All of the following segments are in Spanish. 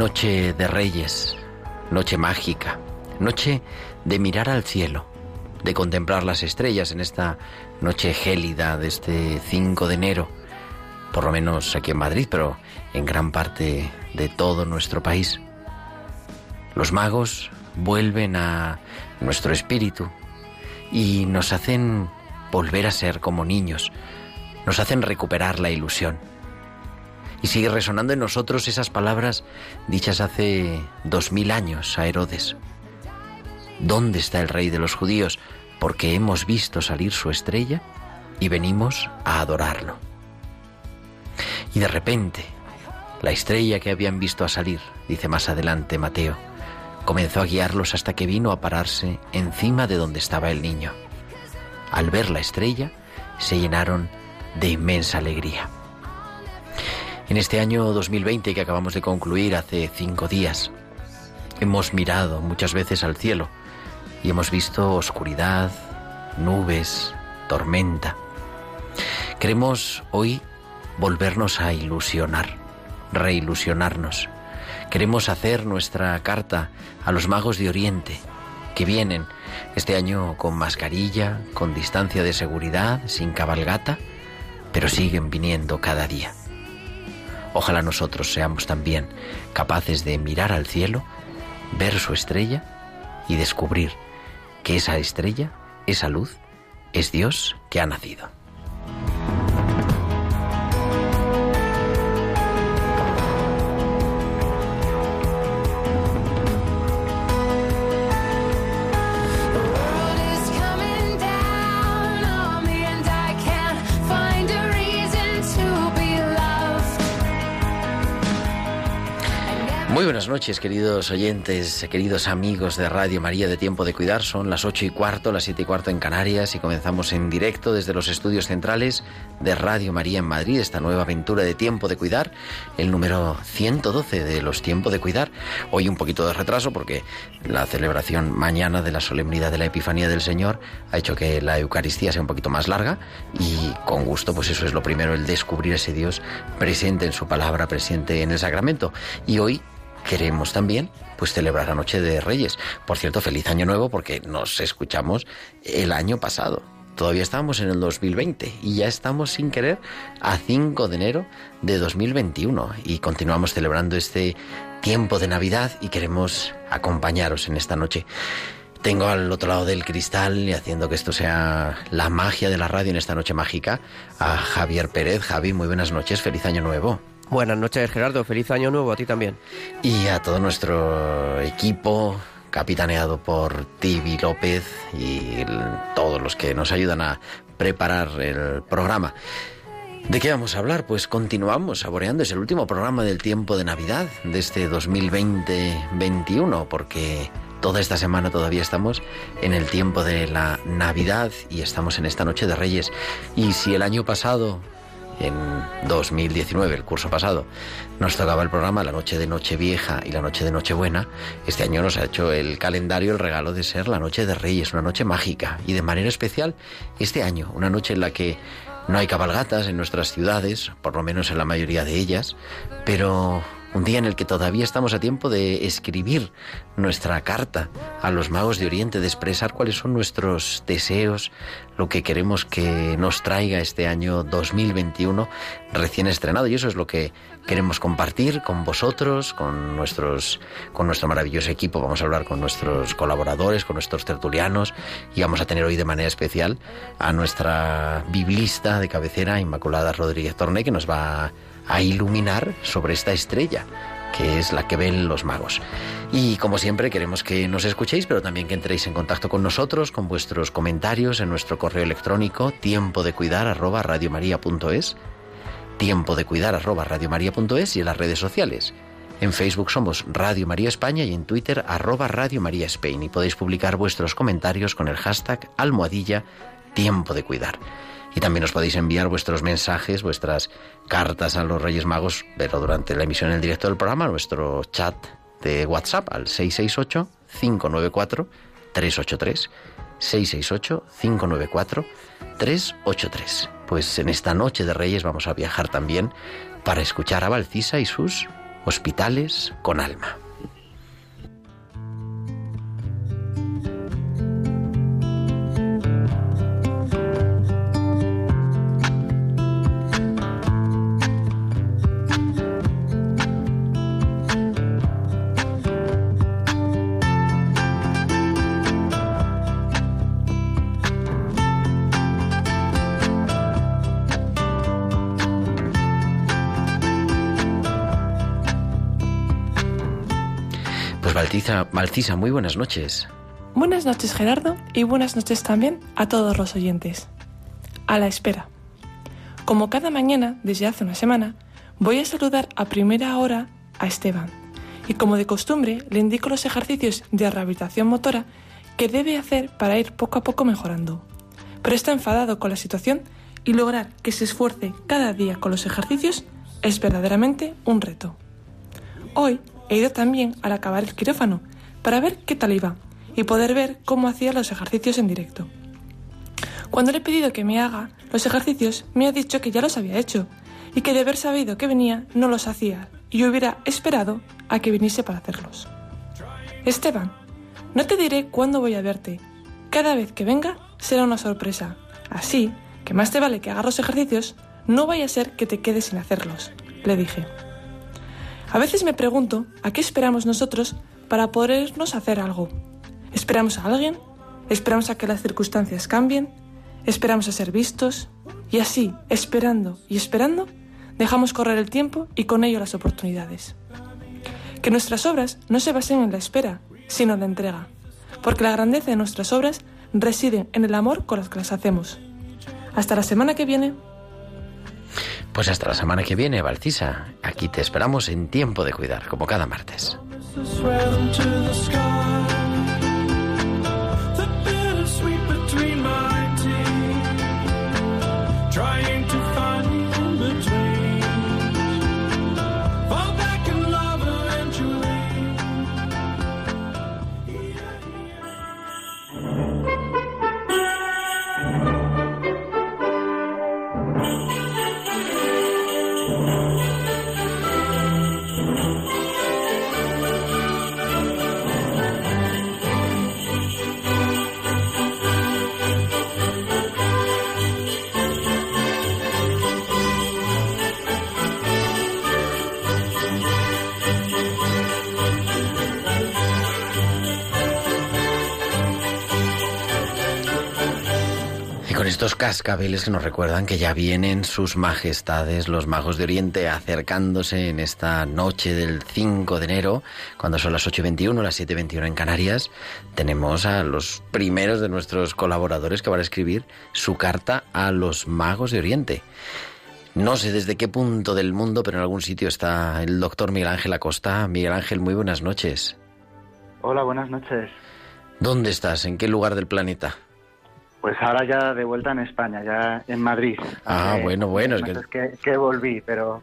Noche de Reyes, noche mágica, noche de mirar al cielo, de contemplar las estrellas en esta noche gélida de este 5 de enero, por lo menos aquí en Madrid, pero en gran parte de todo nuestro país. Los magos vuelven a nuestro espíritu y nos hacen volver a ser como niños, nos hacen recuperar la ilusión. Y sigue resonando en nosotros esas palabras dichas hace dos mil años a Herodes. ¿Dónde está el rey de los judíos? Porque hemos visto salir su estrella y venimos a adorarlo. Y de repente, la estrella que habían visto a salir, dice más adelante Mateo, comenzó a guiarlos hasta que vino a pararse encima de donde estaba el niño. Al ver la estrella, se llenaron de inmensa alegría. En este año 2020 que acabamos de concluir hace cinco días, hemos mirado muchas veces al cielo y hemos visto oscuridad, nubes, tormenta. Queremos hoy volvernos a ilusionar, reilusionarnos. Queremos hacer nuestra carta a los magos de Oriente, que vienen este año con mascarilla, con distancia de seguridad, sin cabalgata, pero siguen viniendo cada día. Ojalá nosotros seamos también capaces de mirar al cielo, ver su estrella y descubrir que esa estrella, esa luz, es Dios que ha nacido. Muy buenas noches, queridos oyentes, queridos amigos de Radio María de Tiempo de Cuidar. Son las ocho y cuarto, las siete y cuarto en Canarias y comenzamos en directo desde los estudios centrales de Radio María en Madrid esta nueva aventura de Tiempo de Cuidar, el número 112 de los Tiempo de Cuidar. Hoy un poquito de retraso porque la celebración mañana de la solemnidad de la Epifanía del Señor ha hecho que la Eucaristía sea un poquito más larga y con gusto, pues eso es lo primero, el descubrir ese Dios presente en su palabra, presente en el sacramento. Y hoy queremos también pues celebrar la noche de Reyes. Por cierto, feliz año nuevo porque nos escuchamos el año pasado. Todavía estábamos en el 2020 y ya estamos sin querer a 5 de enero de 2021 y continuamos celebrando este tiempo de Navidad y queremos acompañaros en esta noche. Tengo al otro lado del cristal y haciendo que esto sea la magia de la radio en esta noche mágica a Javier Pérez. Javi, muy buenas noches, feliz año nuevo. Buenas noches, Gerardo. Feliz año nuevo a ti también. Y a todo nuestro equipo, capitaneado por Tibi López y todos los que nos ayudan a preparar el programa. ¿De qué vamos a hablar? Pues continuamos saboreando. Es el último programa del tiempo de Navidad de este 2020-21, porque toda esta semana todavía estamos en el tiempo de la Navidad y estamos en esta noche de Reyes. Y si el año pasado en 2019, el curso pasado, nos tocaba el programa la noche de Nochevieja y la noche de Nochebuena. Este año nos ha hecho el calendario el regalo de ser la noche de Reyes, una noche mágica y de manera especial este año, una noche en la que No hay cabalgatas en nuestras ciudades, por lo menos en la mayoría de ellas, pero un día en el que todavía estamos a tiempo de escribir nuestra carta a los magos de Oriente, de expresar cuáles son nuestros deseos, lo que queremos que nos traiga este año 2021 recién estrenado. Y eso es lo que queremos compartir con vosotros, con nuestros, con nuestro maravilloso equipo. Vamos a hablar con nuestros colaboradores, con nuestros tertulianos, y vamos a tener hoy de manera especial a nuestra biblista de cabecera, Inmaculada Rodríguez Torné, que nos va a a iluminar sobre esta estrella que es la que ven los magos. Y como siempre queremos que nos escuchéis, pero también que entréis en contacto con nosotros, con vuestros comentarios en nuestro correo electrónico tiempo de cuidar arroba radiomaria.es, tiempo de cuidar arroba radiomaria.es y en las redes sociales. En Facebook somos Radio María España y en Twitter arroba Radio María Spain y podéis publicar vuestros comentarios con el hashtag almohadilla tiempo de cuidar. Y también os podéis enviar vuestros mensajes, vuestras cartas a los Reyes Magos, pero durante la emisión en directo del programa, nuestro chat de WhatsApp al 668-594-383. 668-594-383. Pues en esta noche de Reyes vamos a viajar también para escuchar a Valcisa y sus hospitales con alma. Malcisa, muy buenas noches. Buenas noches Gerardo y buenas noches también a todos los oyentes. A la espera. Como cada mañana, desde hace una semana, voy a saludar a primera hora a Esteban y como de costumbre le indico los ejercicios de rehabilitación motora que debe hacer para ir poco a poco mejorando. Pero está enfadado con la situación y lograr que se esfuerce cada día con los ejercicios es verdaderamente un reto. Hoy he ido también al acabar el quirófano para ver qué tal iba y poder ver cómo hacía los ejercicios en directo. Cuando le he pedido que me haga los ejercicios, me ha dicho que ya los había hecho y que de haber sabido que venía no los hacía y hubiera esperado a que viniese para hacerlos. Esteban, no te diré cuándo voy a verte. Cada vez que venga será una sorpresa. Así que más te vale que hagas los ejercicios, no vaya a ser que te quedes sin hacerlos, le dije. A veces me pregunto a qué esperamos nosotros para podernos hacer algo. ¿Esperamos a alguien? ¿Esperamos a que las circunstancias cambien? ¿Esperamos a ser vistos? Y así, esperando y esperando, dejamos correr el tiempo y con ello las oportunidades. Que nuestras obras no se basen en la espera, sino en la entrega, porque la grandeza de nuestras obras reside en el amor con las que las hacemos. Hasta la semana que viene. Pues hasta la semana que viene, Valcisa. Aquí te esperamos en tiempo de cuidar, como cada martes. Estos cascabeles que nos recuerdan que ya vienen sus majestades, los magos de Oriente, acercándose en esta noche del 5 de enero, cuando son las 8.21, las 7.21 en Canarias, tenemos a los primeros de nuestros colaboradores que van a escribir su carta a los magos de Oriente. No sé desde qué punto del mundo, pero en algún sitio está el doctor Miguel Ángel Acosta. Miguel Ángel, muy buenas noches. Hola, buenas noches. ¿Dónde estás? ¿En qué lugar del planeta? Pues ahora ya de vuelta en España, ya en Madrid. Ah, bueno, bueno. Es que... que... volví, pero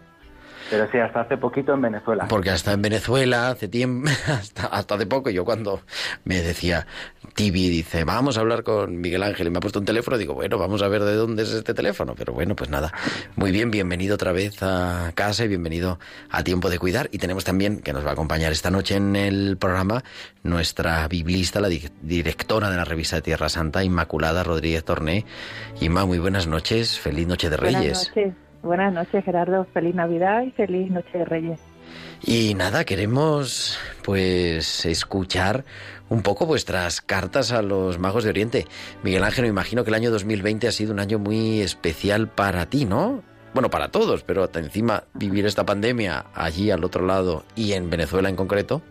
Pero sí, hasta hace poquito en Venezuela. Porque hasta en Venezuela, hace tiempo, hasta, hasta hace poco, yo cuando me decía, Tibi dice, vamos a hablar con Miguel Ángel y me ha puesto un teléfono, digo, bueno, vamos a ver de dónde es este teléfono. Pero bueno, pues nada. Muy bien, bienvenido otra vez a casa y bienvenido a Tiempo de Cuidar. Y tenemos también, que nos va a acompañar esta noche en el programa, nuestra biblista, la di- directora de la revista de Tierra Santa, Inmaculada Rodríguez Torné. Inma, muy buenas noches, feliz noche de Reyes. Buenas noches. Buenas noches, Gerardo. Feliz Navidad y feliz Noche de Reyes. Y nada, queremos pues escuchar un poco vuestras cartas a los magos de Oriente. Miguel Ángel, me imagino que el año 2020 ha sido un año muy especial para ti, ¿no? Bueno, para todos, pero hasta encima vivir esta pandemia allí al otro lado y en Venezuela en concreto.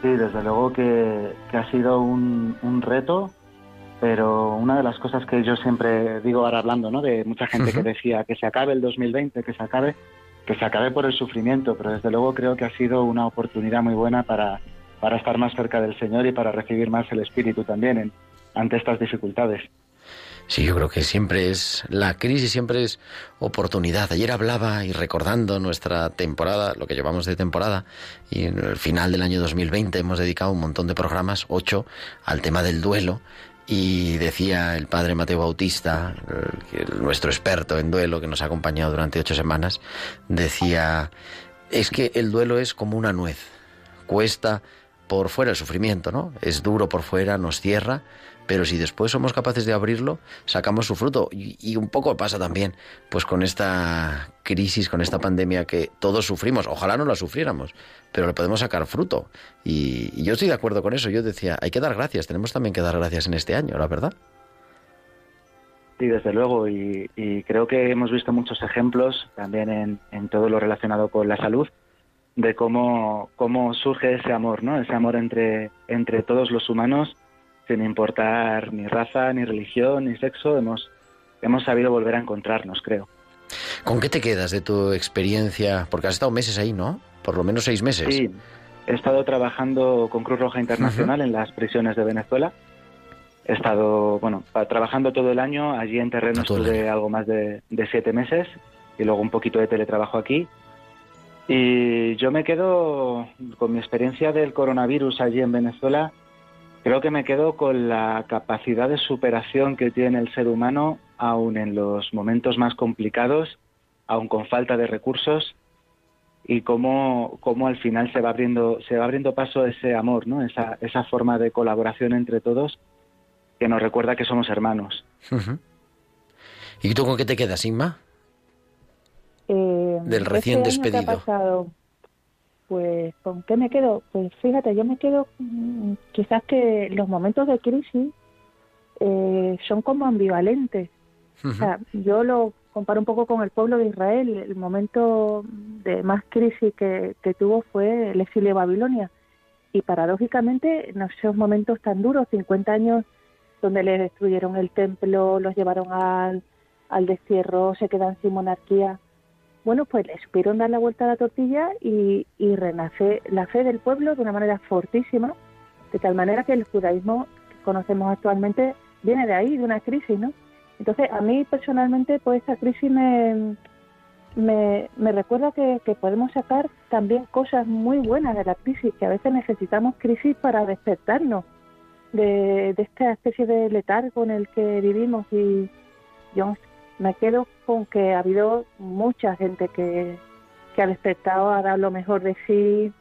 Sí, desde luego que, que ha sido un, un reto, pero una de las cosas que yo siempre digo ahora hablando, ¿no? De mucha gente que decía que se acabe el 2020, que se acabe, que se acabe por el sufrimiento, pero desde luego creo que ha sido una oportunidad muy buena para, para estar más cerca del Señor y para recibir más el Espíritu también en- ante estas dificultades. Sí, yo creo que siempre es la crisis, siempre es oportunidad. Ayer hablaba y recordando nuestra temporada, lo que llevamos de temporada, y en el final del año 2020 hemos dedicado un montón de programas, ocho, al tema del duelo. Y decía el padre Mateo Bautista, eh, nuestro experto en duelo que nos ha acompañado durante ocho semanas, decía, es que el duelo es como una nuez, cuesta por fuera el sufrimiento, ¿no? Es duro por fuera, nos cierra, pero si después somos capaces de abrirlo, sacamos su fruto. Y, un poco pasa también, pues con esta crisis, con esta pandemia que todos sufrimos. Ojalá no la sufriéramos, pero le podemos sacar fruto. Y, y yo estoy de acuerdo con eso. Yo decía, hay que dar gracias, tenemos también que dar gracias en este año, la verdad. Sí, desde luego, y, y creo que hemos visto muchos ejemplos también en, en todo lo relacionado con la salud de cómo, cómo surge ese amor, ¿no? Ese amor entre, entre todos los humanos, sin importar ni raza, ni religión, ni sexo, hemos, hemos sabido volver a encontrarnos, creo. ¿Con qué te quedas de tu experiencia? Porque has estado meses ahí, ¿no? Por lo menos seis meses. Sí, he estado trabajando con Cruz Roja Internacional en las prisiones de Venezuela. He estado, bueno, trabajando todo el año. Allí en terreno todo estuve algo más de, de siete meses y luego un poquito de teletrabajo aquí. Y yo me quedo con mi experiencia del coronavirus allí en Venezuela. Creo que me quedo con la capacidad de superación que tiene el ser humano, aun en los momentos más complicados, aun con falta de recursos, y cómo, cómo al final se va abriendo, se va abriendo paso ese amor, ¿no? Esa, esa forma de colaboración entre todos que nos recuerda que somos hermanos. ¿Y tú con qué te quedas, Inma? Eh, Del recién este año que ha despedido. Pues, ¿con qué me quedo? Pues fíjate, yo me quedo mm, quizás que los momentos de crisis eh, son como ambivalentes. O sea, yo lo comparo un poco con el pueblo de Israel. El momento de más crisis que, que tuvo fue el exilio de Babilonia. Y paradójicamente, en esos momentos tan duros, 50 años donde les destruyeron el templo, los llevaron al, al destierro, se quedan sin monarquía. Bueno, pues le supieron dar la vuelta a la tortilla y, y renace la fe del pueblo de una manera fortísima, de tal manera que el judaísmo que conocemos actualmente viene de ahí, de una crisis, ¿no? Entonces, a mí personalmente, pues esta crisis me, me, recuerda que, que podemos sacar también cosas muy buenas de la crisis, que a veces necesitamos crisis para despertarnos de, de esta especie de letargo en el que vivimos y yo me quedo con que ha habido mucha gente que, que ha despertado, ha dado lo mejor de sí,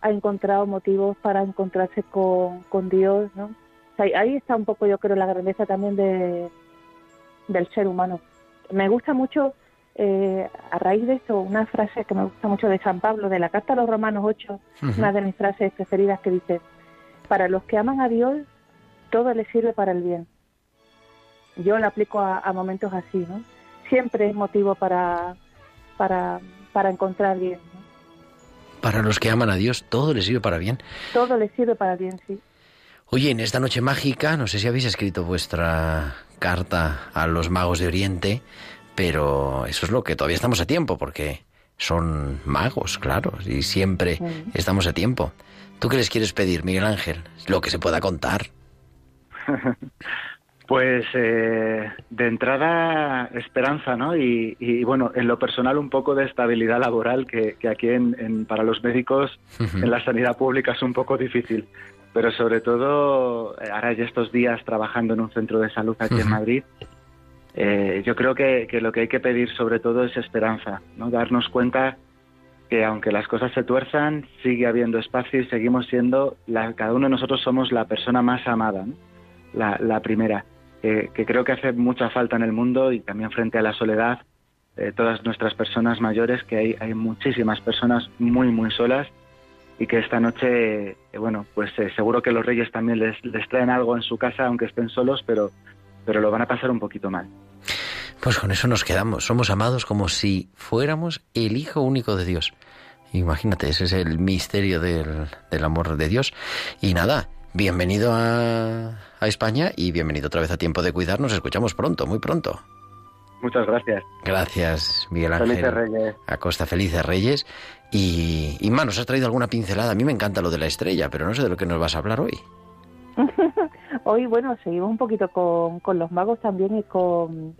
ha encontrado motivos para encontrarse con, con Dios, ¿no? O sea, ahí está un poco, yo creo, la grandeza también de, del ser humano. Me gusta mucho, eh, a raíz de esto, una frase que me gusta mucho de San Pablo, de la Carta a los Romanos 8, Ujú. una de mis frases preferidas que dice, para los que aman a Dios, todo les sirve para el bien. Yo la aplico a, a momentos así, ¿no? Siempre es motivo para, para, para encontrar bien. ¿no? Para los que aman a Dios, todo les sirve para bien. Todo les sirve para bien, sí. Oye, en esta noche mágica, no sé si habéis escrito vuestra carta a los magos de Oriente, pero eso es lo que todavía estamos a tiempo, porque son magos, claro, y siempre Mm. estamos a tiempo. ¿Tú qué les quieres pedir, Miguel Ángel? Lo que se pueda contar. Pues eh, de entrada esperanza, ¿no? Y, y, bueno, en lo personal un poco de estabilidad laboral que, que aquí en, en- para los médicos en la sanidad pública es un poco difícil. Pero sobre todo, eh, ahora ya estos días trabajando en un centro de salud aquí en. Madrid, eh, yo creo que, que lo que hay que pedir sobre todo es esperanza, ¿no? Darnos cuenta que aunque las cosas se tuerzan, sigue habiendo espacio y seguimos siendo, la- cada uno de nosotros somos la persona más amada, ¿no? la, la primera, que creo que hace mucha falta en el mundo y también frente a la soledad, eh, todas nuestras personas mayores, que hay, hay muchísimas personas muy, muy solas y que esta noche, eh, bueno, pues eh, seguro que los reyes también les, les traen algo en su casa, aunque estén solos, pero, pero lo van a pasar un poquito mal. Pues con eso nos quedamos. Somos amados como si fuéramos el Hijo único de Dios. Imagínate, ese es el misterio del, del amor de Dios. Y nada, bienvenido a, a España y bienvenido otra vez a Tiempo de Cuidar. Nos escuchamos pronto, muy pronto. Muchas gracias. Gracias, Miguel Ángel. Felices Reyes. Acosta, felices Reyes. Y, y Ma, nos has traído alguna pincelada. A mí me encanta lo de la estrella, pero no sé de lo que nos vas a hablar hoy. Hoy, bueno, seguimos un poquito con, con los magos también y con,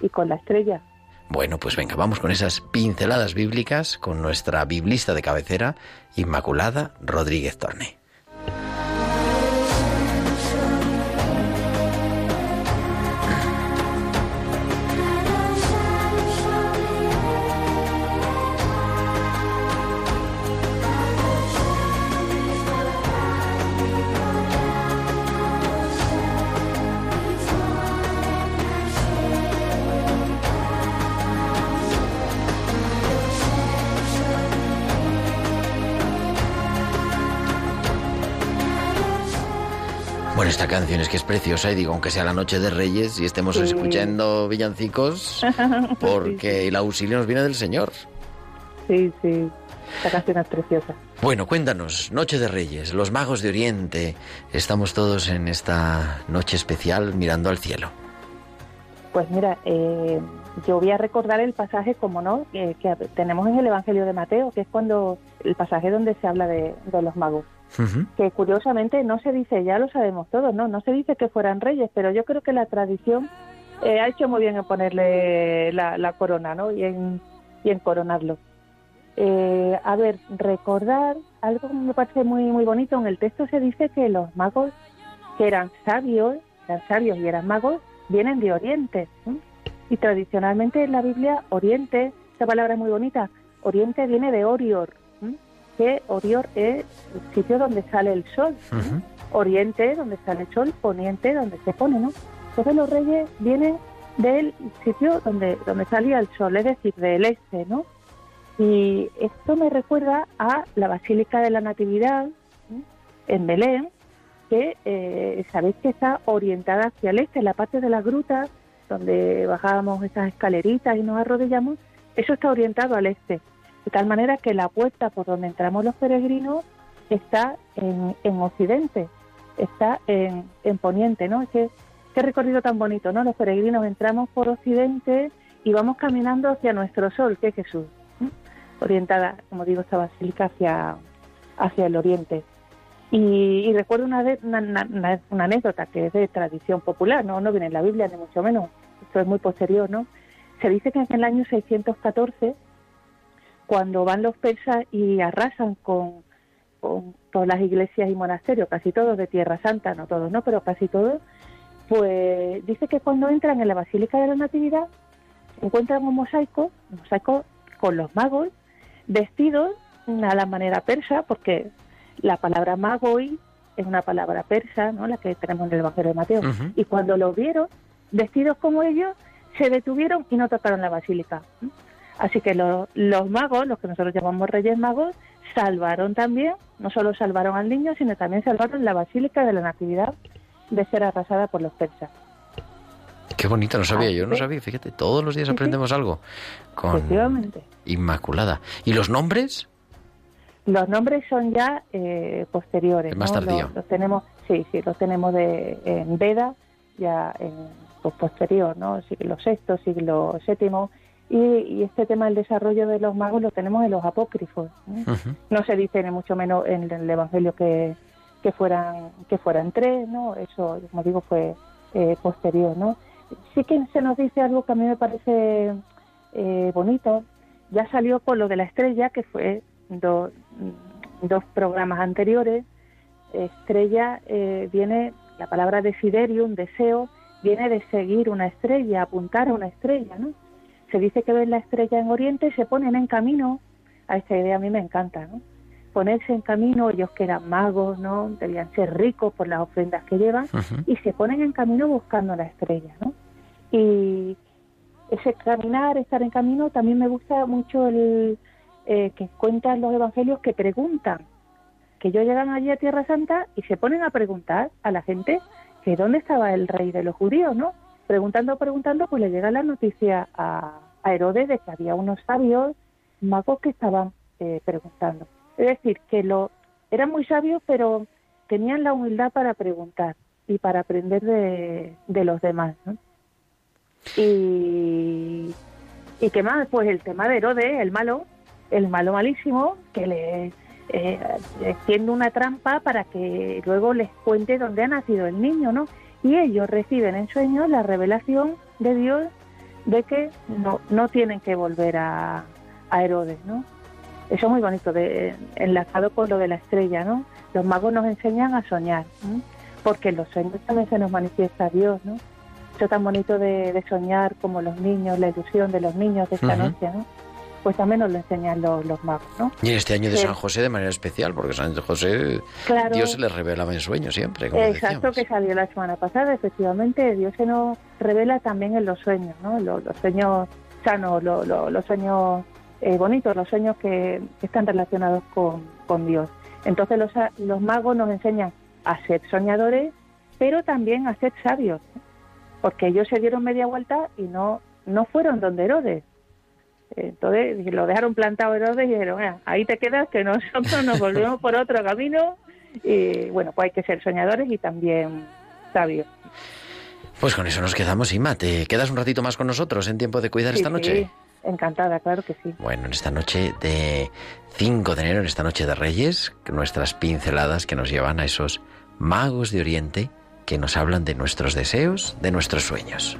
y con la estrella. Bueno, pues venga, vamos con esas pinceladas bíblicas con nuestra biblista de cabecera, Inmaculada Rodríguez Torne. Esta canción es que es preciosa y digo, aunque sea la noche de Reyes y estemos Sí. escuchando villancicos, porque el auxilio nos viene del Señor. Sí, sí, esta canción es preciosa. Bueno, cuéntanos, Noche de Reyes, los magos de Oriente, estamos todos en esta noche especial mirando al cielo. Pues mira, eh, yo voy a recordar el pasaje, como no, que, que tenemos en el Evangelio de Mateo, que es cuando el pasaje donde se habla de, de los magos. Que curiosamente no se dice, ya lo sabemos todos, no, no se dice que fueran reyes, pero yo creo que la tradición eh, ha hecho muy bien en ponerle la, corona, ¿no? Y en, y en coronarlo. Eh, a ver, recordar algo que me parece muy muy bonito. En el texto se dice que los magos que eran sabios, eran sabios y eran magos, vienen de Oriente. Y tradicionalmente en la Biblia, Oriente, esta palabra es muy bonita, Oriente viene de Orior. Que Orior es el sitio donde sale el sol. ¿sí? Ujú. Oriente, donde sale el sol, poniente, donde se pone, ¿no? Entonces los reyes vienen del sitio donde, donde salía el sol, es decir, del este, ¿no? Y esto me recuerda a la Basílica de la Natividad ¿sí? en Belén, que eh, sabéis que está orientada hacia el este, en la parte de la gruta, donde bajábamos esas escaleritas y nos arrodillamos, eso está orientado al este. De tal manera que la puerta por donde entramos los peregrinos está en, en occidente, está en, en poniente, ¿no? Qué, qué recorrido tan bonito, ¿no? Los peregrinos entramos por occidente y vamos caminando hacia nuestro sol, que es Jesús, orientada, como digo, esta basílica hacia, hacia el oriente. Y, y recuerdo una, una- una anécdota que es de tradición popular, no, no viene en la Biblia, ni mucho menos, esto es muy posterior, ¿no? Se dice que en el año 614, cuando van los persas y arrasan con, con todas las iglesias y monasterios, casi todos de Tierra Santa, no todos, no, pero casi todos, pues dice que cuando entran en la Basílica de la Natividad encuentran un mosaico, un mosaico con los magos vestidos a la manera persa, porque la palabra magoi es una palabra persa, ¿no? la que tenemos en el Evangelio de Mateo. Y cuando los vieron vestidos como ellos, se detuvieron y no tocaron la basílica. Así que lo- los magos, los que nosotros llamamos reyes magos, salvaron también, no solo salvaron al niño, sino también salvaron la basílica de la Natividad de ser arrasada por los persas. Qué bonito, no sabía, Ah, yo no sabía, fíjate, todos los días Sí, sí. aprendemos algo con. Inmaculada. ¿Y los nombres? Los nombres son ya eh, posteriores. Es más ¿no? tardío. Los, los tenemos, sí, sí, los tenemos de, en Veda, ya en pues, posterior, ¿no? Siglo VI, siglo VII. Y, y este tema del desarrollo de los magos lo tenemos en los apócrifos. ¿no? Ujú. No se dice ni mucho menos en el Evangelio que, que fueran que fueran tres, ¿no? Eso, como digo, fue eh, posterior, ¿no? Sí que se nos dice algo que a mí me parece eh, bonito. Ya salió por lo de la estrella, que fue dos programas anteriores. Estrella eh, viene, la palabra desiderium, deseo, viene de seguir una estrella, apuntar a una estrella, ¿no? Se dice que ven la estrella en Oriente y se ponen en camino. A esta idea a mí me encanta, ¿no? Ponerse en camino, ellos que eran magos, ¿no? Debían ser ricos por las ofrendas que llevan, y se ponen en camino buscando la estrella, ¿no? Y ese caminar, estar en camino, también me gusta mucho el eh, que cuentan los evangelios que preguntan, que ellos llegan allí a Tierra Santa y se ponen a preguntar a la gente que dónde estaba el rey de los judíos, ¿no? Preguntando, preguntando, pues le llega la noticia a, Herodes de que había unos sabios magos que estaban eh, preguntando. Es decir, que lo eran muy sabios, pero tenían la humildad para preguntar y para aprender de, de los demás. Y, y qué más, pues el tema de Herodes, el malo, el malo malísimo, que le eh, tiende una trampa para que luego les cuente dónde ha nacido el niño, ¿no? Y ellos reciben en sueños la revelación de Dios de que no, no tienen que volver a, a Herodes, ¿no? Eso es muy bonito, de, enlazado con lo de la estrella, ¿no? Los magos nos enseñan a soñar, porque en los sueños también se nos manifiesta Dios, ¿no? Eso tan bonito de, soñar como los niños, la ilusión de los niños de esta noche, ¿no? Pues también nos lo enseñan los, los magos, ¿no? Y en este año de San José de manera especial, porque San José, Dios se le revelaba en sueños siempre, como Exacto, que salió la semana pasada, efectivamente, Dios se nos revela también en los sueños, ¿no? Los, sueños sanos, los, sueños eh, bonitos, los sueños que, están relacionados con, con Dios. Entonces los, los magos nos enseñan a ser soñadores, pero también a ser sabios porque ellos se dieron media vuelta y no, no fueron donde Herodes. Entonces lo dejaron plantado Herodes y dijeron, ah, ahí te quedas, que nosotros nos volvemos por otro camino. Y bueno, pues hay que ser soñadores y también sabios. Pues con eso nos quedamos, Ima. ¿Te quedas un ratito más con nosotros en tiempo de cuidar esta noche? Sí, encantada, claro que sí. Bueno, en esta noche de 5 de enero, en esta noche de Reyes, nuestras pinceladas que nos llevan a esos magos de Oriente que nos hablan de nuestros deseos, de nuestros sueños.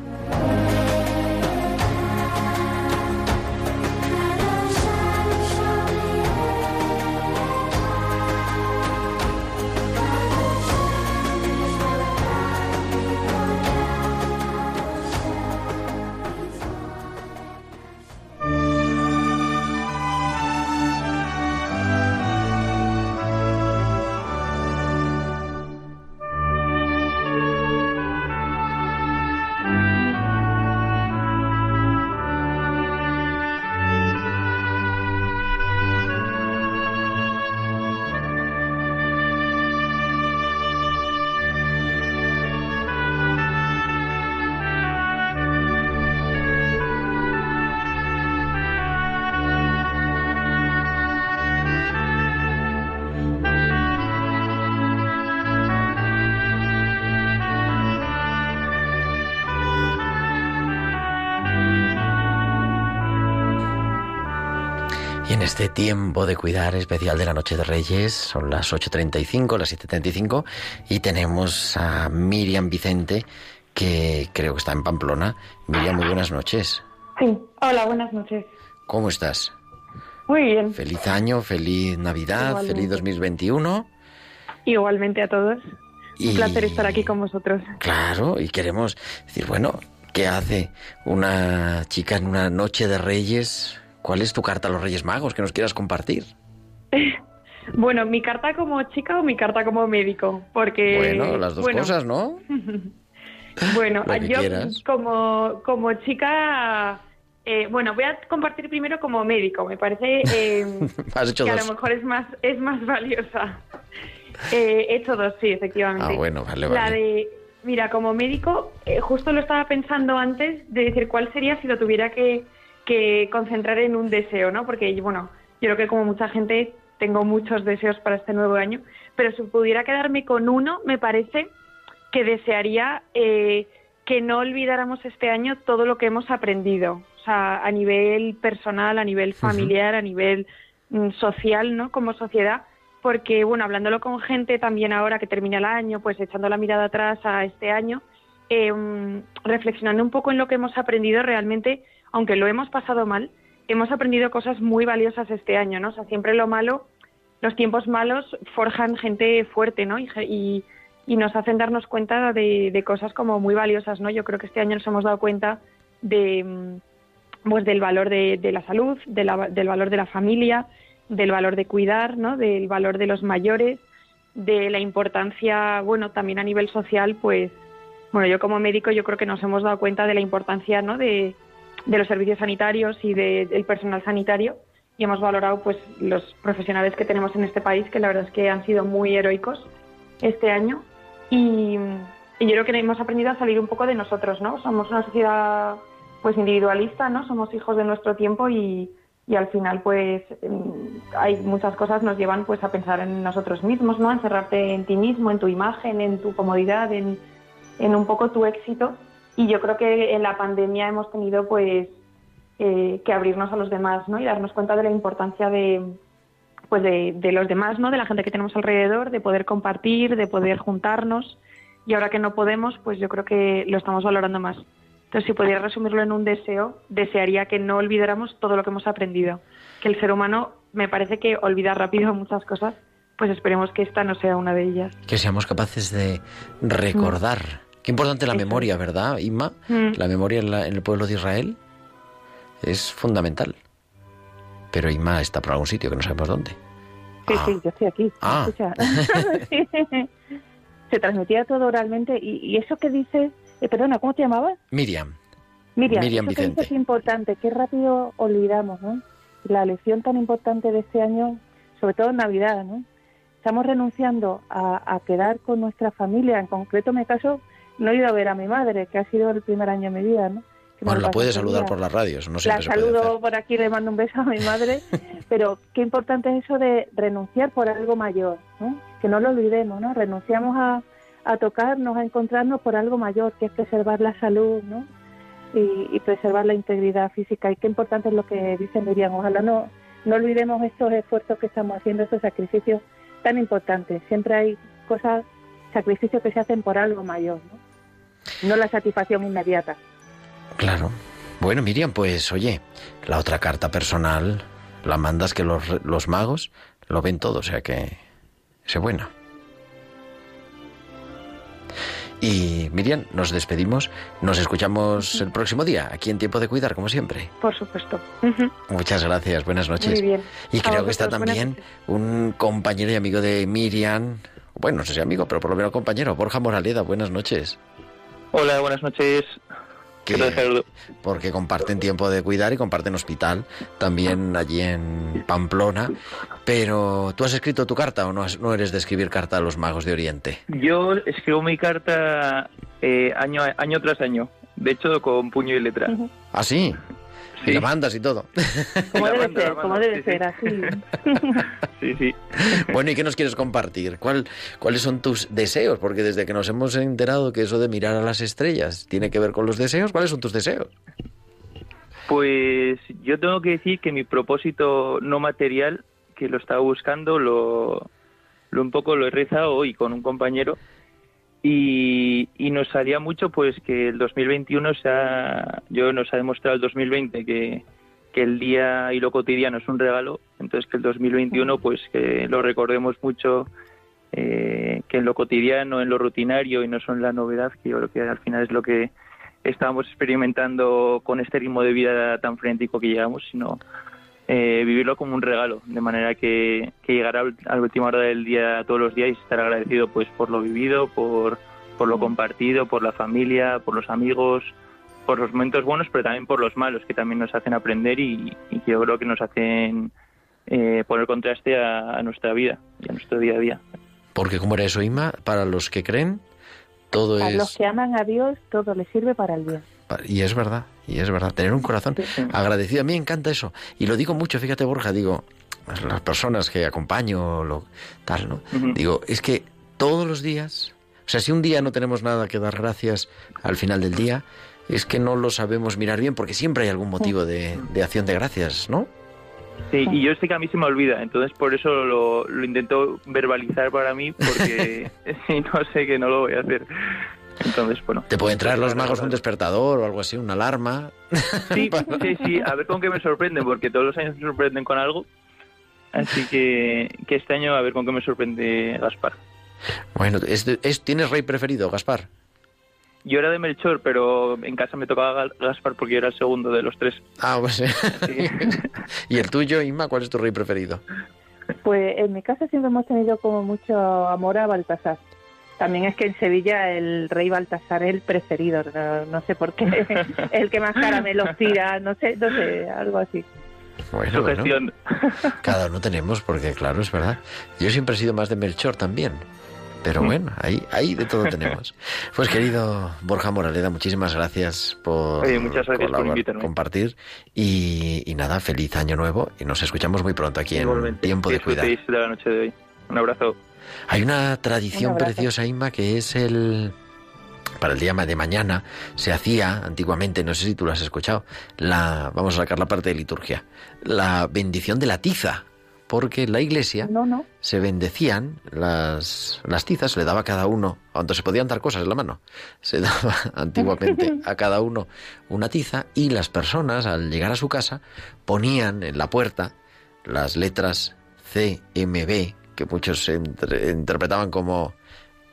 Este tiempo de cuidar especial de la Noche de Reyes. Son las 8.35, las 7.35 y tenemos a Miriam Vicente que creo que está en Pamplona. Miriam, muy buenas noches. Sí, hola, buenas noches. ¿Cómo estás? Muy bien. Feliz año, feliz Navidad, feliz 2021. Igualmente a todos. Un placer estar aquí con vosotros. Claro, y queremos decir, bueno, ¿qué hace una chica en una noche de Reyes ¿Cuál es tu carta a los Reyes Magos que nos quieras compartir? Bueno, mi carta como chica o mi carta como médico, porque bueno, las dos cosas, ¿no? bueno, yo como como chica, eh, bueno, voy a compartir primero como médico. Me parece eh, que a lo mejor es más es más valiosa. Eh, he hecho dos, sí, efectivamente. Ah, bueno, vale, vale. La de, mira, como médico, justo lo estaba pensando antes de decir cuál sería si lo tuviera que que concentrar en un deseo, ¿no? Porque, bueno, yo creo que como mucha gente tengo muchos deseos para este nuevo año, pero si pudiera quedarme con uno, me parece que desearía eh, que no olvidáramos este año todo lo que hemos aprendido, o sea, a nivel personal, a nivel familiar, a nivel mm, social, ¿no? Como sociedad, porque, bueno, hablándolo con gente también ahora que termina el año, pues echando la mirada atrás a este año, em, reflexionando un poco en lo que hemos aprendido realmente, aunque lo hemos pasado mal, hemos aprendido cosas muy valiosas este año, ¿no? O sea, siempre lo malo, los tiempos malos forjan gente fuerte, ¿no? Y, y, nos hacen darnos cuenta de, de, cosas como muy valiosas, ¿no? Yo creo que este año nos hemos dado cuenta de, mm, pues, del valor de, de la salud, de la, del valor de la familia, del valor de cuidar, ¿no? Del valor de los mayores, de la importancia, bueno, también a nivel social, pues, bueno, yo como médico yo creo que nos hemos dado cuenta de la importancia, ¿no? De, de los servicios sanitarios y del personal sanitario y hemos valorado pues los profesionales que tenemos en este país que la verdad es que han sido muy heroicos este año y, y, yo creo que hemos aprendido a salir un poco de nosotros no somos una sociedad pues individualista no somos hijos de nuestro tiempo y, y al final pues hay muchas cosas nos llevan pues a pensar en nosotros mismos no a encerrarte en ti mismo en tu imagen en tu comodidad en, en un poco tu éxito y yo creo que en la pandemia hemos tenido pues eh, que abrirnos a los demás ¿no? y darnos cuenta de la importancia de pues de, de, los demás no de la gente que tenemos alrededor de poder compartir de poder juntarnos y ahora que no podemos pues yo creo que lo estamos valorando más. Entonces si pudiera resumirlo en un deseo desearía que no olvidáramos todo lo que hemos aprendido que el ser humano me parece que olvida rápido muchas cosas pues esperemos que esta no sea una de ellas. Que seamos capaces de recordar. mm Qué importante la memoria, ¿verdad, Inma? Mm. La memoria en, la, en, el pueblo de Israel es fundamental. Pero Inma está por algún sitio que no sabemos dónde. Sí, ah. sí, yo estoy aquí. Ah. Se transmitía todo oralmente. Y, y eso que dice, eh, perdona, ¿cómo te llamabas? Miriam. Miriam, Miriam eso Vicente. Que es importante, qué rápido olvidamos, ¿no? La lección tan importante de este año, sobre todo en Navidad, ¿no? Estamos renunciando a, a quedar con nuestra familia, en concreto me caso no he ido a ver a mi madre, que ha sido el primer año de mi vida, ¿no? Que bueno, la puedes saludar por las radios, no La saludo puede por aquí, le mando un beso a mi madre, pero qué importante es eso de renunciar por algo mayor, ¿no? Que no lo olvidemos, ¿no? Renunciamos a, a tocarnos, a encontrarnos por algo mayor, que es preservar la salud, ¿no? Y, y, preservar la integridad física. Y qué importante es lo que dice Miriam. Ojalá no, no olvidemos estos esfuerzos que estamos haciendo, estos sacrificios tan importantes. Siempre hay cosas, sacrificios que se hacen por algo mayor, ¿no? No la satisfacción inmediata. Claro. Bueno, Miriam, pues oye, la otra carta personal la mandas que los, los magos lo ven todo, o sea que es buena. Y Miriam, nos despedimos, nos escuchamos el próximo día, aquí en Tiempo de Cuidar, como siempre. Por supuesto. Muchas gracias, buenas noches. Muy bien. Y A creo que está también un compañero y amigo de Miriam, bueno, no sé si amigo, pero por lo menos compañero, Borja Moraleda, buenas noches. Hola, buenas noches. Que, porque comparten tiempo de cuidar y comparten hospital también allí en Pamplona. Pero ¿tú has escrito tu carta o no, has- no eres de escribir carta a los magos de Oriente? Yo escribo mi carta eh, año, año tras año. De hecho, con puño y letra. ¿Ah, sí? Y mandas y todo. Como debe ser, como debe sí, ser, así. Sí, sí. Bueno, ¿y qué nos quieres compartir? ¿Cuál, ¿Cuáles son tus deseos? Porque desde que nos hemos enterado que eso de mirar a las estrellas tiene que ver con los deseos, ¿cuáles son tus deseos? Pues yo tengo que decir que mi propósito no material, que lo estaba buscando, lo, lo un poco lo he rezado hoy con un compañero y, y nos salía mucho pues que el 2021 se ha, yo nos ha demostrado el 2020 que, que el día y lo cotidiano es un regalo, entonces que el 2021 pues que lo recordemos mucho eh, que en lo cotidiano, en lo rutinario y no son la novedad, que yo creo que al final es lo que estábamos experimentando con este ritmo de vida tan frenético que llegamos, sino eh, vivirlo como un regalo, de manera que, que llegar a, a la última hora del día todos los días y estar agradecido pues por lo vivido, por, por lo compartido, por la familia, por los amigos, por los momentos buenos, pero también por los malos, que también nos hacen aprender y, y que yo creo que nos hacen eh, poner contraste a, a nuestra vida y a nuestro día a día. Porque como era eso, Inma, para los que creen, todo A los es... que aman a Dios, todo les sirve para el bien. Y es verdad, y es verdad, tener un corazón agradecido. A mí me encanta eso. Y lo digo mucho, fíjate, Borja, digo, las personas que acompaño, lo, tal, ¿no? Digo, es que todos los días, o sea, si un día no tenemos nada que dar gracias al final del día, es que no lo sabemos mirar bien, porque siempre hay algún motivo de, de acción de gracias, ¿no? Sí, y yo sé que a mí se me olvida, entonces por eso lo, lo intento verbalizar para mí, porque si no sé que no lo voy a hacer. Entonces, bueno. ¿Te pueden traer los magos un despertador o algo así, una alarma? Sí, sí, sí, a ver con qué me sorprenden, porque todos los años me sorprenden con algo. Así que, que este año a ver con qué me sorprende Gaspar. Bueno, ¿es, es, ¿tienes rey preferido, Gaspar? Yo era de Melchor, pero en casa me tocaba Gaspar porque yo era el segundo de los tres. Ah, pues sí. ¿Y el tuyo, Inma, cuál es tu rey preferido? Pues en mi casa siempre hemos tenido como mucho amor a Baltasar. También es que en Sevilla el rey Baltasar es el preferido, no, sé por qué, el que más caramelos tira, no sé, no sé, algo así. Bueno, bueno, cada uno tenemos, porque claro, es verdad. Yo siempre he sido más de Melchor también. Pero mm. bueno, ahí, ahí de todo tenemos. Pues querido Borja Moraleda, muchísimas gracias por, muchas gracias por compartir. Y, y, nada, feliz año nuevo y nos escuchamos muy pronto aquí en Tiempo de Cuidar. de la noche de hoy. Un abrazo. Hay una tradición preciosa, Inma, que es el... Para el día de mañana se hacía antiguamente, no sé si tú lo has escuchado, la, vamos a sacar la parte de liturgia, la bendición de la tiza porque en la iglesia se bendecían las, las tizas, se le daba a cada uno, cuando se podían dar cosas en la mano, se daba antiguamente a cada uno una tiza y las personas al llegar a su casa ponían en la puerta las letras CMB, que muchos interpretaban como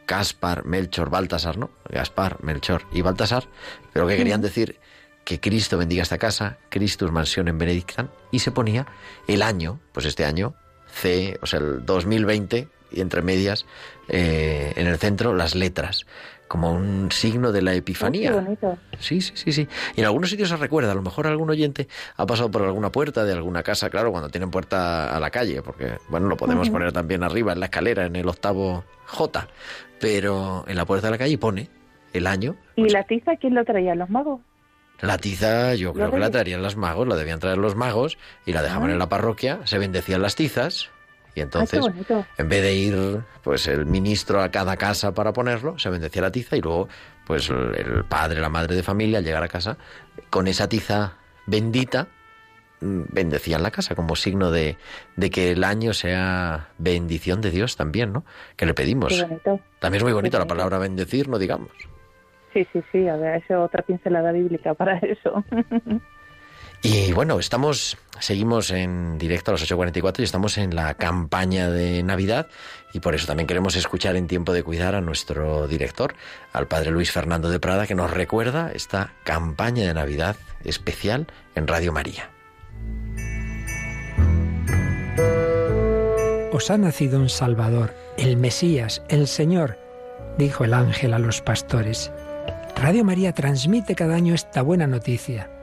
Gaspar, Melchor, Baltasar, ¿no? Gaspar, Melchor y Baltasar, pero que querían decir que Cristo bendiga esta casa, Christus mansión en Benedictan, y se ponía el año, pues este año, C, o sea, el 2020, y entre medias, eh, en el centro, las letras, como un signo de la epifanía. Sí, sí, sí, sí. Y en algunos sitios se recuerda, a lo mejor algún oyente ha pasado por alguna puerta de alguna casa, claro, cuando tienen puerta a la calle, porque, bueno, lo podemos poner también arriba, en la escalera, en el octavo J, pero en la puerta de la calle pone el año. ¿Y pues la tiza quién lo traía? ¿Los magos? La tiza yo creo que la traerían los magos, la debían traer los magos y la dejaban ah. en la parroquia, se bendecían las tizas y entonces en vez de ir pues el ministro a cada casa para ponerlo, se bendecía la tiza y luego pues el padre, la madre de familia al llegar a casa con esa tiza bendita mm, bendecían la casa como signo de, de, que el año sea bendición de Dios también, ¿no? Que le pedimos. También es muy bonito la palabra bendecir, no digamos. Sí, sí, sí, a ver, eso otra pincelada bíblica para eso. Y bueno, estamos, seguimos en directo a las 8.44 y estamos en la campaña de Navidad y por eso también queremos escuchar en tiempo de cuidar a nuestro director, al padre Luis Fernando de Prada, que nos recuerda esta campaña de Navidad especial en Radio María. Os ha nacido un Salvador, el Mesías, el Señor, dijo el ángel a los pastores. Radio María transmite cada año esta buena noticia.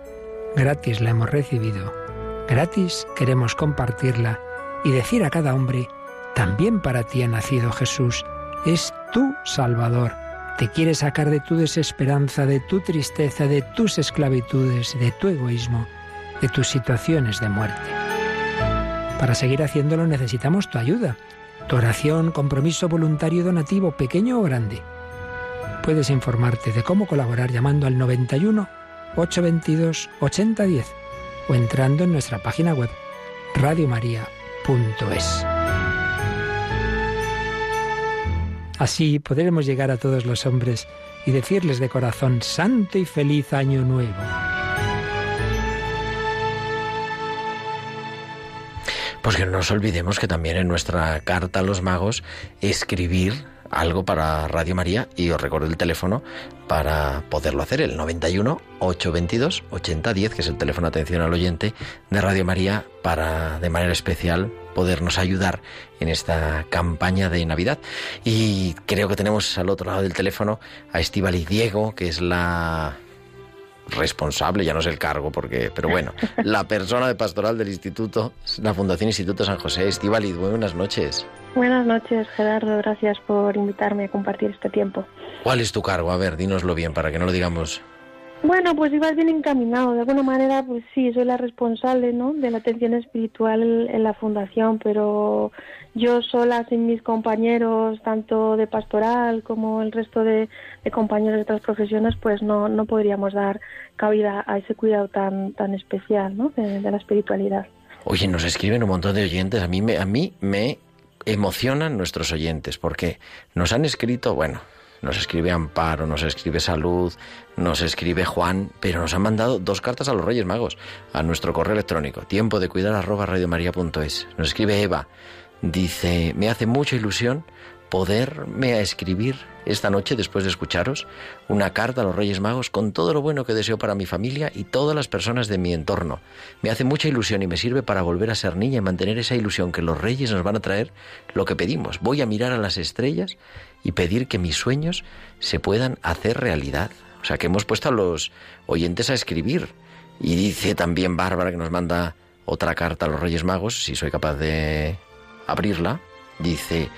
Gratis la hemos recibido, gratis queremos compartirla y decir a cada hombre, también para ti ha nacido Jesús, es tu Salvador. Te quiere sacar de tu desesperanza, de tu tristeza, de tus esclavitudes, de tu egoísmo, de tus situaciones de muerte. Para seguir haciéndolo necesitamos tu ayuda, tu oración, compromiso voluntario donativo, pequeño o grande puedes informarte de cómo colaborar llamando al 91 822 8010 o entrando en nuestra página web radiomaria.es. Así podremos llegar a todos los hombres y decirles de corazón santo y feliz año nuevo. Pues que no nos olvidemos que también en nuestra carta a los magos escribir algo para Radio María y os recuerdo el teléfono para poderlo hacer, el 91 822 8010, que es el teléfono atención al oyente de Radio María para de manera especial podernos ayudar en esta campaña de Navidad. Y creo que tenemos al otro lado del teléfono a y Diego, que es la responsable, ya no es el cargo, porque, pero bueno, la persona de pastoral del Instituto, la Fundación Instituto San José. Estivali, buenas noches. Buenas noches, Gerardo. Gracias por invitarme a compartir este tiempo. ¿Cuál es tu cargo? A ver, dínoslo bien para que no lo digamos. Bueno, pues ibas bien encaminado. De alguna manera, pues sí, soy la responsable ¿no? de la atención espiritual en la fundación, pero yo sola, sin mis compañeros, tanto de pastoral como el resto de, compañeros de otras profesiones, pues no, no podríamos dar cabida a ese cuidado tan, tan especial ¿no? de, la espiritualidad. Oye, nos escriben un montón de oyentes. A mí me, a mí me emocionan nuestros oyentes porque nos han escrito, bueno, nos escribe Amparo, nos escribe Salud, nos escribe Juan, pero nos han mandado dos cartas a los Reyes Magos, a nuestro correo electrónico, tiempo de cuidar arroba radiomaria.es. Nos escribe Eva, dice, me hace mucha ilusión poderme a escribir esta noche, después de escucharos, una carta a los Reyes Magos con todo lo bueno que deseo para mi familia y todas las personas de mi entorno. Me hace mucha ilusión y me sirve para volver a ser niña y mantener esa ilusión que los Reyes nos van a traer lo que pedimos. Voy a mirar a las estrellas y pedir que mis sueños se puedan hacer realidad. O sea, que hemos puesto a los oyentes a escribir. Y dice también Bárbara que nos manda otra carta a los Reyes Magos, si soy capaz de abrirla. Dice,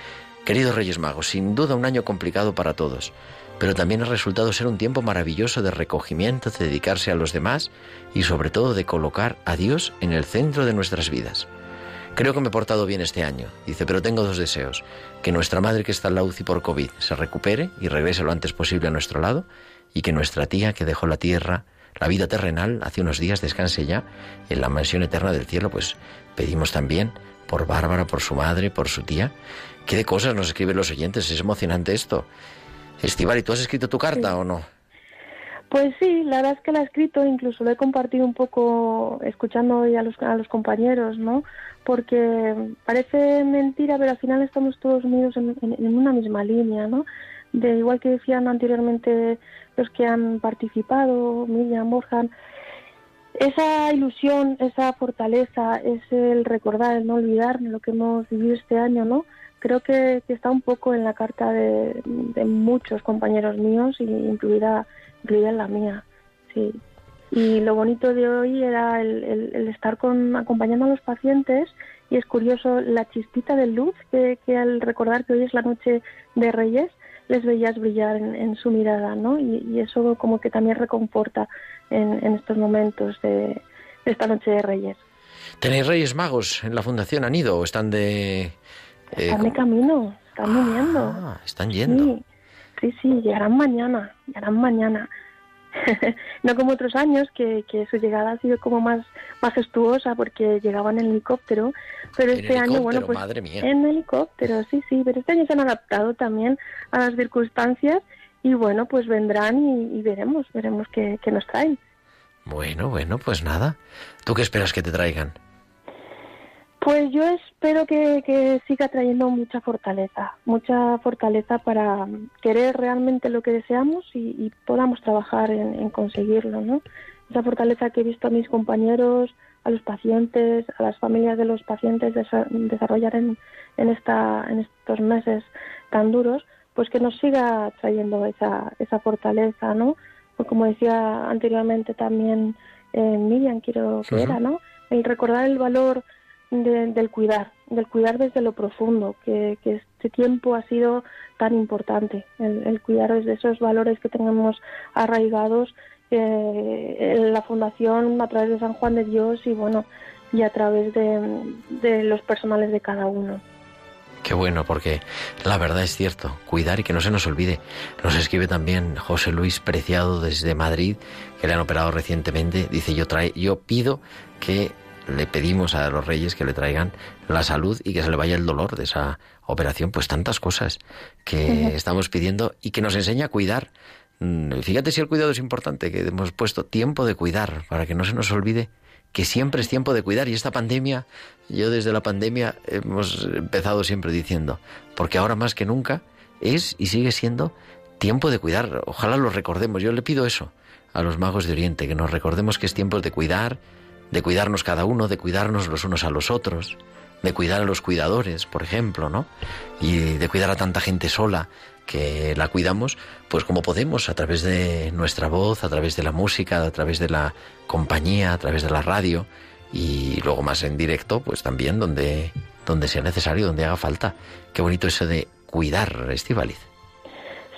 Queridos Reyes Magos, sin duda un año complicado para todos, pero también ha resultado ser un tiempo maravilloso de recogimiento, de dedicarse a los demás y sobre todo de colocar a Dios en el centro de nuestras vidas. Creo que me he portado bien este año, dice, pero tengo dos deseos. Que nuestra madre que está en la UCI por COVID se recupere y regrese lo antes posible a nuestro lado, y que nuestra tía que dejó la tierra, la vida terrenal, hace unos días descanse ya en la mansión eterna del cielo, pues pedimos también por Bárbara, por su madre, por su tía, ¿Qué de cosas nos escriben los oyentes? Es emocionante esto. Estival, ¿y tú has escrito tu carta o no? Pues sí, la verdad es que la he escrito, incluso lo he compartido un poco escuchando a los, a los compañeros, ¿no? Porque parece mentira, pero al final estamos todos unidos en, una misma línea, ¿no? De igual que decían anteriormente los que han participado, Miriam, Borja, esa ilusión, esa fortaleza, es el recordar, el no olvidar lo que hemos vivido este año, ¿no? creo que, está un poco en la carta de, muchos compañeros míos, y incluida, incluida la mía. Sí. Y lo bonito de hoy era el, estar con, acompañando a los pacientes y es curioso la chispita de luz que, al recordar que hoy es la noche de Reyes les veías brillar en, su mirada, ¿no? Y, eso como que también reconforta en, estos momentos de, de esta noche de Reyes. ¿Tenéis Reyes Magos en la Fundación ¿Han ido o están de eh, están de camino, están viniendo. Ah, están yendo. Sí, sí, llegarán mañana, llegarán mañana. no como otros años, que, que, su llegada ha sido como más majestuosa porque llegaban en helicóptero, pero este año, bueno, pues en helicóptero, sí, sí, pero este año se han adaptado también a las circunstancias y bueno, pues vendrán y, veremos, veremos qué, qué nos traen. Bueno, bueno, pues nada. ¿Tú qué esperas que te traigan? Pues yo espero que, siga trayendo mucha fortaleza, mucha fortaleza para querer realmente lo que deseamos y, podamos trabajar en, conseguirlo, ¿no? Esa fortaleza que he visto a mis compañeros, a los pacientes, a las familias de los pacientes desarrollar en, en, esta, en estos meses tan duros, pues que nos siga trayendo esa, esa fortaleza, ¿no? Pues como decía anteriormente también eh, Miriam, quiero que era, ¿no? El recordar el valor del cuidar, del cuidar desde lo profundo, que, este tiempo ha sido tan importante, el, cuidar desde esos valores que tenemos arraigados eh, en la Fundación a través de San Juan de Dios y bueno, y a través de, los personales de cada uno. Qué bueno, porque la verdad es cierto, cuidar y que no se nos olvide. Nos escribe también José Luis Preciado desde Madrid, que le han operado recientemente. Dice, yo pido que le pedimos a los reyes que le traigan la salud y que se le vaya el dolor de esa operación, pues tantas cosas que estamos pidiendo y que nos enseña a cuidar. Mm, fíjate si el cuidado es importante, que hemos puesto tiempo de cuidar para que no se nos olvide que siempre es tiempo de cuidar y esta pandemia, yo desde la pandemia hemos empezado siempre diciendo, porque ahora más que nunca es y sigue siendo tiempo de cuidar. Ojalá lo recordemos. Yo le pido eso a los magos de Oriente, que nos recordemos que es tiempo de cuidar, de cuidarnos cada uno, de cuidarnos los unos a los otros, de cuidar a los cuidadores, por ejemplo, ¿no? Y de cuidar a tanta gente sola que la cuidamos, pues como podemos, a través de nuestra voz, a través de la música, a través de la compañía, a través de la radio y luego más en directo, pues también donde, donde sea necesario, donde haga falta. Qué bonito eso de cuidar, Estivaliz.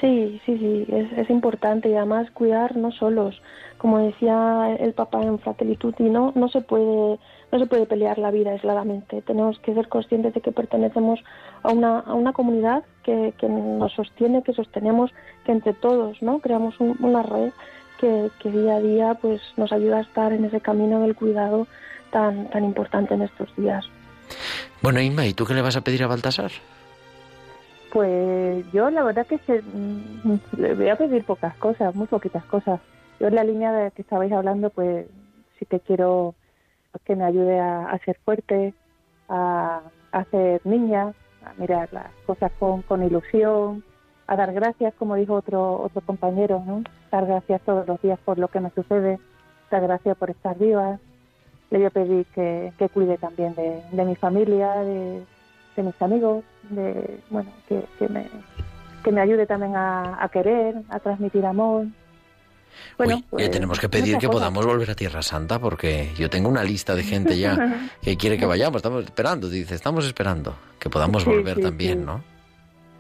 Sí, sí, sí, es, es importante y además cuidar no solos, como decía el Papa en Fratelli Tutti, no, no se puede no se puede pelear la vida aisladamente. Tenemos que ser conscientes de que pertenecemos a una, a una comunidad que, que nos sostiene, que sostenemos, que entre todos, ¿no? Creamos una red que, que, día a día, pues, nos ayuda a estar en ese camino del cuidado tan tan importante en estos días. Bueno, Inma, ¿y tú qué le vas a pedir a Baltasar? Pues yo la verdad que se, le voy a pedir pocas cosas, muy poquitas cosas. Yo en la línea de que estabais hablando, pues sí que quiero que me ayude a, ser fuerte, a, a ser niña, a mirar las cosas con, ilusión, a dar gracias, como dijo otro otro compañero, ¿no? Dar gracias todos los días por lo que me sucede, dar gracias por estar viva. Le voy a pedir que, cuide también de, mi familia, de, mis amigos, de bueno, que, me ayude también a querer, a transmitir amor. Bueno, Uy, pues, tenemos que pedir que podamos volver a Tierra Santa porque yo tengo una lista de gente ya que quiere que vayamos. Estamos esperando, dice, estamos esperando que podamos Sí, volver sí, también, sí. ¿no?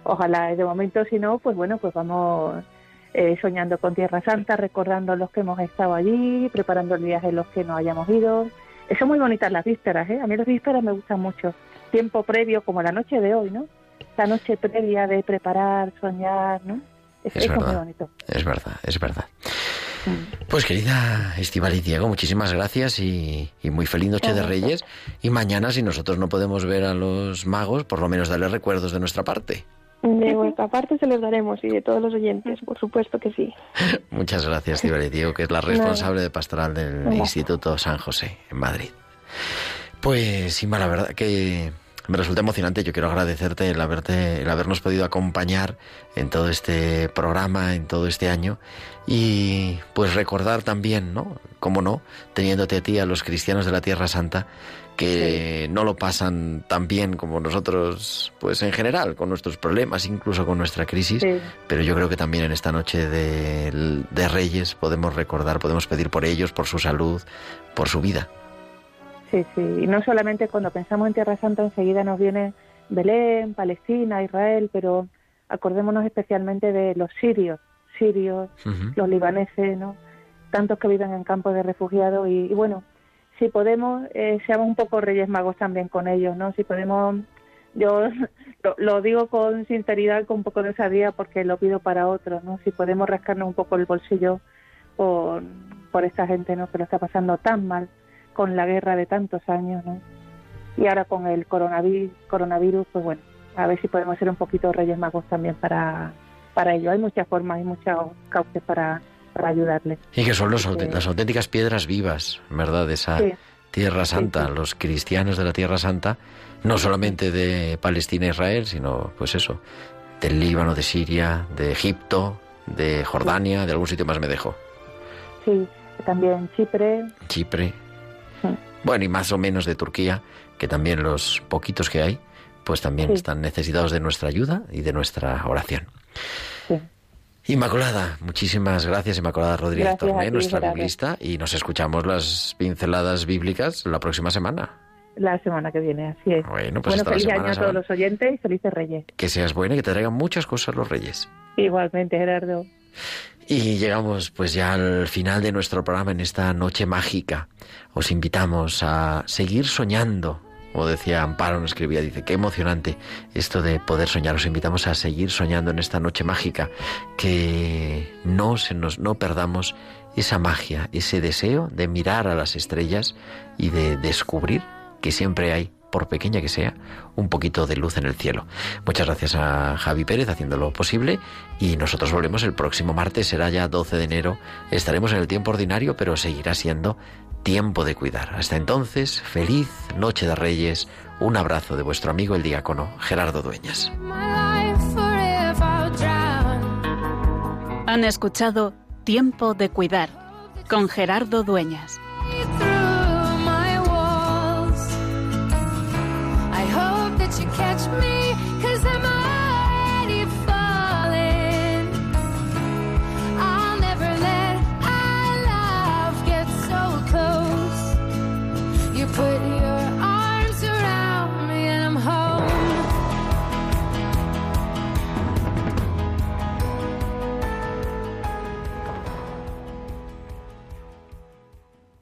Ojalá, de momento, si no, pues bueno, pues vamos eh, soñando con Tierra Santa, recordando los que hemos estado allí, preparando el viaje los que no hayamos ido. Eh, Son muy bonitas las vísperas, ¿eh? A mí las vísperas me gustan mucho. Tiempo previo, como la noche de hoy, ¿no? La noche previa de preparar, soñar, ¿no? Es, muy verdad. bonito. Es verdad, es verdad. Pues querida Estival y Diego, muchísimas gracias y, y muy feliz noche de Reyes. Y mañana, si nosotros no podemos ver a los magos, por lo menos darles recuerdos de nuestra parte. De vuestra parte se los daremos y de todos los oyentes, por supuesto que sí. Muchas gracias, Estival y Diego, que es la responsable de pastoral del. Instituto San José, en Madrid. Pues, Simba, la verdad que me resulta emocionante. Yo quiero agradecerte el, haberte, el habernos podido acompañar en todo este programa, en todo este año. Y pues recordar también, ¿no? Cómo no, teniéndote a ti, a los cristianos de la Tierra Santa, que no lo pasan tan bien como nosotros, pues en general, con nuestros problemas, incluso con nuestra crisis. Sí. Pero yo creo que también en esta noche de, de Reyes podemos recordar, podemos pedir por ellos, por su salud, por su vida. Sí, sí. Y no solamente cuando pensamos en Tierra Santa enseguida nos viene Belén, Palestina, Israel, pero acordémonos especialmente de los sirios, sirios, los libaneses, ¿no? Tantos que viven en campos de refugiados y, y bueno, si podemos, eh, seamos un poco reyes magos también con ellos, ¿no? Si podemos, yo lo, lo digo con sinceridad, con un poco de osadía, porque lo pido para otros, ¿no? Si podemos rascarnos un poco el bolsillo por, por esta gente, ¿no? Que lo está pasando tan mal con la guerra de tantos años, ¿no? Y ahora con el coronavirus, coronavirus pues bueno, a ver si podemos ser un poquito reyes magos también para, para ello. Hay muchas formas, hay muchos cauces para, para ayudarles. Y que son los, que- las auténticas piedras vivas, ¿verdad? De esa Sí. Tierra Santa, los cristianos de la Tierra Santa, no solamente de Palestina e Israel, sino, pues eso, del Líbano, de Siria, de Egipto, de Jordania, de algún sitio más me dejo. Sí, también Chipre, Chipre. Bueno, y más o menos de Turquía, que también los poquitos que hay, pues también Sí. están necesitados de nuestra ayuda y de nuestra oración. Sí. Inmaculada, muchísimas gracias, Inmaculada Rodríguez Gracias Torné, ti, nuestra Gerardo. biblista, y nos escuchamos las pinceladas bíblicas la próxima semana. la semana que viene, así es. Bueno, pues feliz semana año a todos los oyentes y felices reyes. Que seas buena y que te traigan muchas cosas los reyes. Igualmente, Gerardo. Y llegamos pues ya al final de nuestro programa en esta noche mágica. Os invitamos a seguir soñando. Como decía Amparo, nos escribía, dice, qué emocionante esto de poder soñar. Os invitamos a seguir soñando en esta noche mágica, que no se nos, no perdamos esa magia, ese deseo de mirar a las estrellas y de descubrir que siempre hay, por pequeña que sea, un poquito de luz en el cielo. Muchas gracias a Javi Pérez haciéndolo posible y nosotros volvemos el próximo martes, será ya 12 de enero, estaremos en el tiempo ordinario, pero seguirá siendo tiempo de cuidar. Hasta entonces, feliz Noche de Reyes, un abrazo de vuestro amigo el diácono Gerardo Dueñas. Han escuchado Tiempo de Cuidar con Gerardo Dueñas. You catch me?